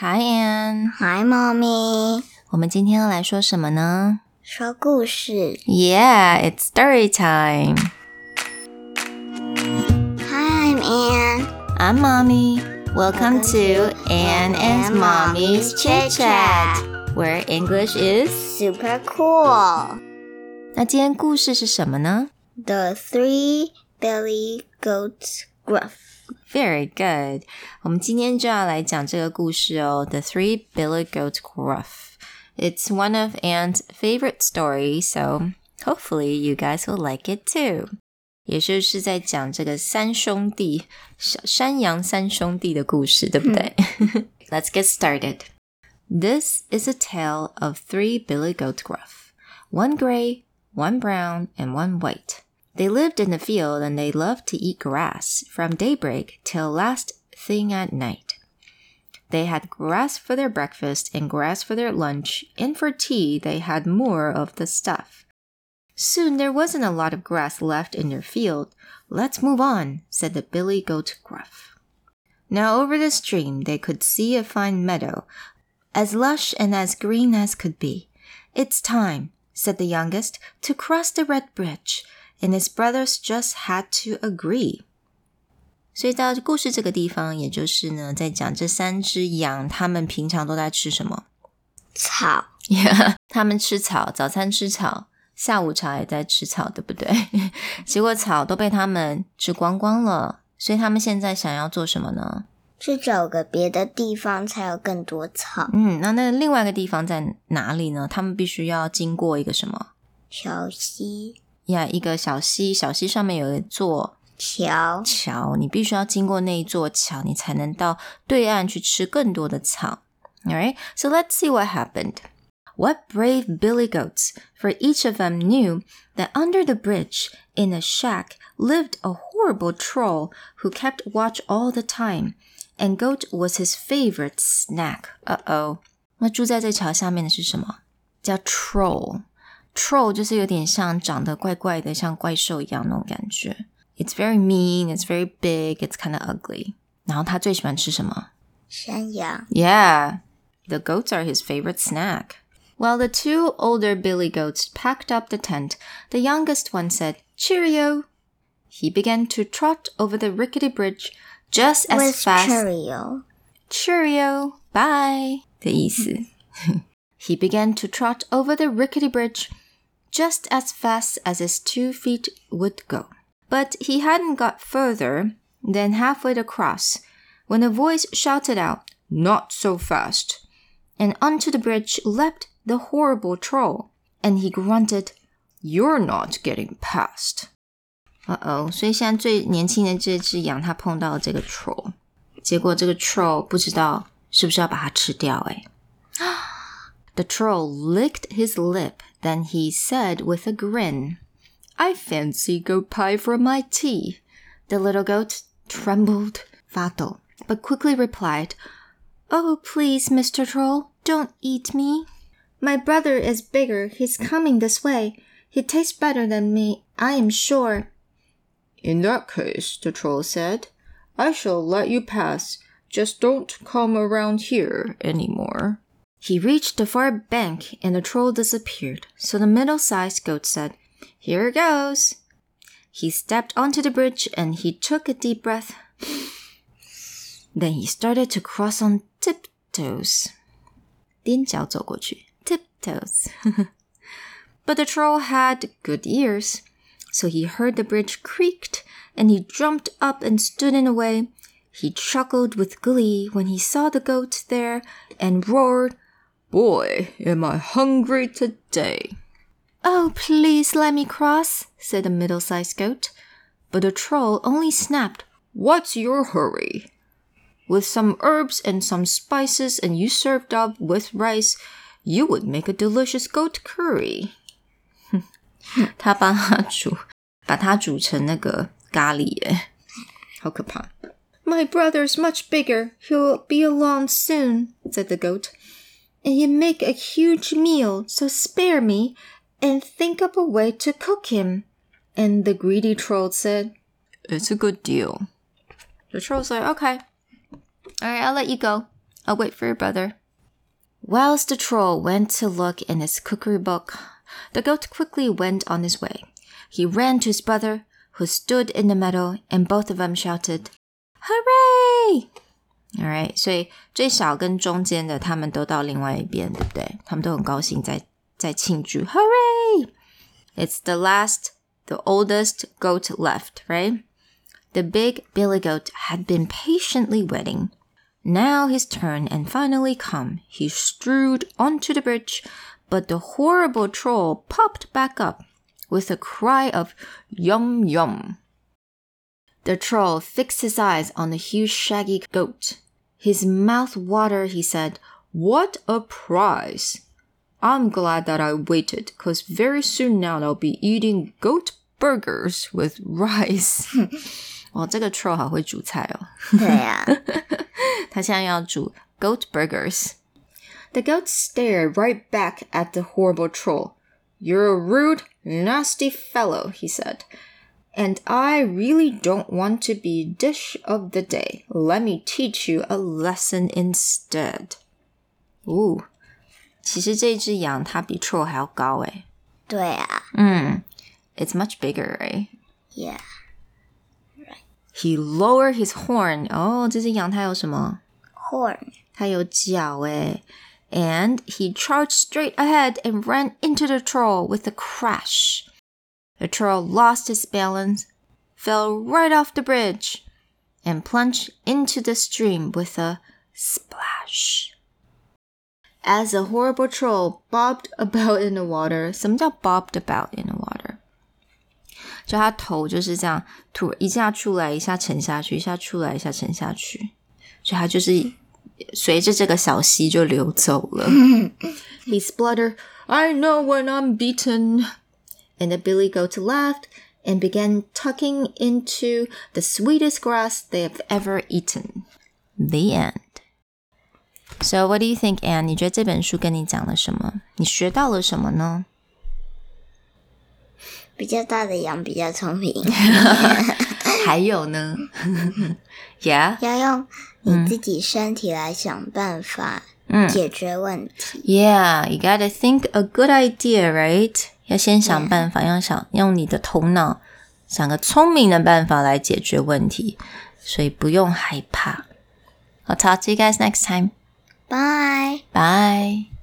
Hi Anne， Hi, mommy。我们今天要来说什么呢说故事。 ？Yeah, it's story time. Hi, I'm Anne. I'm Mommy. Welcome to Anne and Mommy's Chit Chat, where English is. Super cool. 那今天故事是什么呢 The three billy goats gruff. Very good. 我们今天就要来讲这个故事哦。The Three Billy Goats Gruff. It's one of Anne's favorite stories, so hopefully you guys will like it too. 也就是在讲这个三兄弟，山山羊三兄弟的故事，对不对？Let's get started. This is a tale of three Billy Goat Gruff. One gray, one brown, and one white. They lived in the field and they loved to eat grass from daybreak till last thing at night. They had grass for their breakfast and grass for their lunch, and for tea they had more of the stuff. Soon there wasn't a lot of grass left in their field. Let's move on, said the billy goat gruff. Now over the stream they could see a fine meadow, as lush and as green as could be. It's time, said the youngest, to cross the red bridge, and his brothers just had to agree. 所以到故事这个地方，也就是呢，在讲这三只羊，它们平常都在吃什么？草。 Yeah，他们吃草，早餐吃草，下午茶也在吃草，对不对？结果草都被他们吃光光了，所以他们现在想要做什么呢？去找个别的地方才有更多草。嗯，那那另外一个地方在哪里呢？他们必须要经过一个什么小溪、 呀？一个小溪，小溪上面有一座桥。桥，你必须要经过那一座桥，你才能到对岸去吃更多的草。Alright, so let's see what happened. What brave billy goats, for each of them knew that under the bridge in a shack lived a horrible troll who kept watch all the time, and goat was his favorite snack. Uh oh. 那住在这桥下面的是什么？叫 troll。 troll 就是有点像长得怪怪的，像怪兽一样那种感觉。It's very mean, it's very big, it's kind of ugly. 然后他最喜欢吃什么？山羊。 Yeah, the goats are his favorite snack. While the two older billy goats packed up the tent, the youngest one said, Cheerio! He began to trot over the rickety bridge just as With fast. Cheerio. Cheerio, bye 的意思。he began to trot over the rickety bridge just as fast as his two feet would go. But he hadn't got further than halfway across when a voice shouted out, Not so fast! And onto the bridge leapt the horrible troll, and he grunted, You're not getting past. Uh oh，所以现在最年轻的这只羊，它碰到了这个 troll，结果这个 troll 不知道是不是要把它吃掉、欸？哎，The troll licked his lip, then he said with a grin, "I fancy goat pie for my tea." The little goat trembled, 发抖, but quickly replied, "Oh, please, Mr. Troll, don't eat me. My brother is bigger. He's coming this way. He tastes better than me, I am sure." In that case, the troll said, I shall let you pass. Just don't come around here anymore. He reached the far bank and the troll disappeared. So the middle sized goat said, Here goes. He stepped onto the bridge and he took a deep breath. Then he started to cross on tiptoes. 踮脚走过去, tiptoes. but the troll had good ears. So he heard the bridge creaked, and he jumped up and stood in the way. He chuckled with glee when he saw the goat there and roared, Boy, am I hungry today! Oh, please let me cross, said the middle sized goat. But the troll only snapped, What's your hurry? With some herbs and some spices, and you served up with rice, you would make a delicious goat curry. 他帮他煮，把它煮成那个咖喱耶，好可怕。My brother's much bigger. He'll be along soon, said the goat. And he'd make a huge meal, so spare me and think up a way to cook him. And the greedy troll said, It's a good deal. The troll said, Okay. All right, I'll let you go. I'll wait for your brother. Whilst the troll went to look in his cookery book, the goat quickly went on his way. He ran to his brother, who stood in the meadow, and both of them shouted, Hooray! Alright, 所以最小跟中间的他们都到另外一边，对不对？他们都很高兴在在庆祝，Hooray! It's the last, the oldest goat left, right? The big billy goat had been patiently waiting. Now his turn and finally come. He strode onto the bridge, but the horrible troll popped back up with a cry of yum yum. The troll fixed his eyes on the huge shaggy goat. His mouth watered, he said, What a prize! I'm glad that I waited, cause very soon now I'll be eating goat burgers with rice. 哇，这个 troll 好会煮菜哦。对呀、他现在要煮 goat burgers. The goat stared right back at the horrible troll. You're a rude, nasty fellow, he said. And I really don't want to be dish of the day. Let me teach you a lesson instead. 哦，其实这只羊它比 troll 还要高诶。对呀、嗯，It's much bigger, right? Yeah. He lowered his horn. 哦，这只羊它有什么？ Horn. 它有角诶。And he charged straight ahead and ran into the troll with a crash. The troll lost his balance, fell right off the bridge, and plunged into the stream with a splash. As the horrible troll bobbed about in the water, 什么叫 bobbed about in the water？就它头就是这样，突一下出来，一下沉下去，一下出来，一下沉下去，所以它就是随着这个小溪就流走了。he spluttered, "I know when I'm beaten." And the billy goat laughed and began tucking into the sweetest grass they have ever eaten. The end. So, what do you think, Anne? 你觉得这本书跟你讲了什么？你学到了什么呢？比较大的羊比较聪明，还有呢？Yeah. 要用你自己身体来想办法解决问题。 Yeah, you gotta think a good idea, right? 要先想办法，要想用你的头脑想个聪明的办法来解决问题，所以不用害怕。I'll talk to you guys next time. Bye. Bye.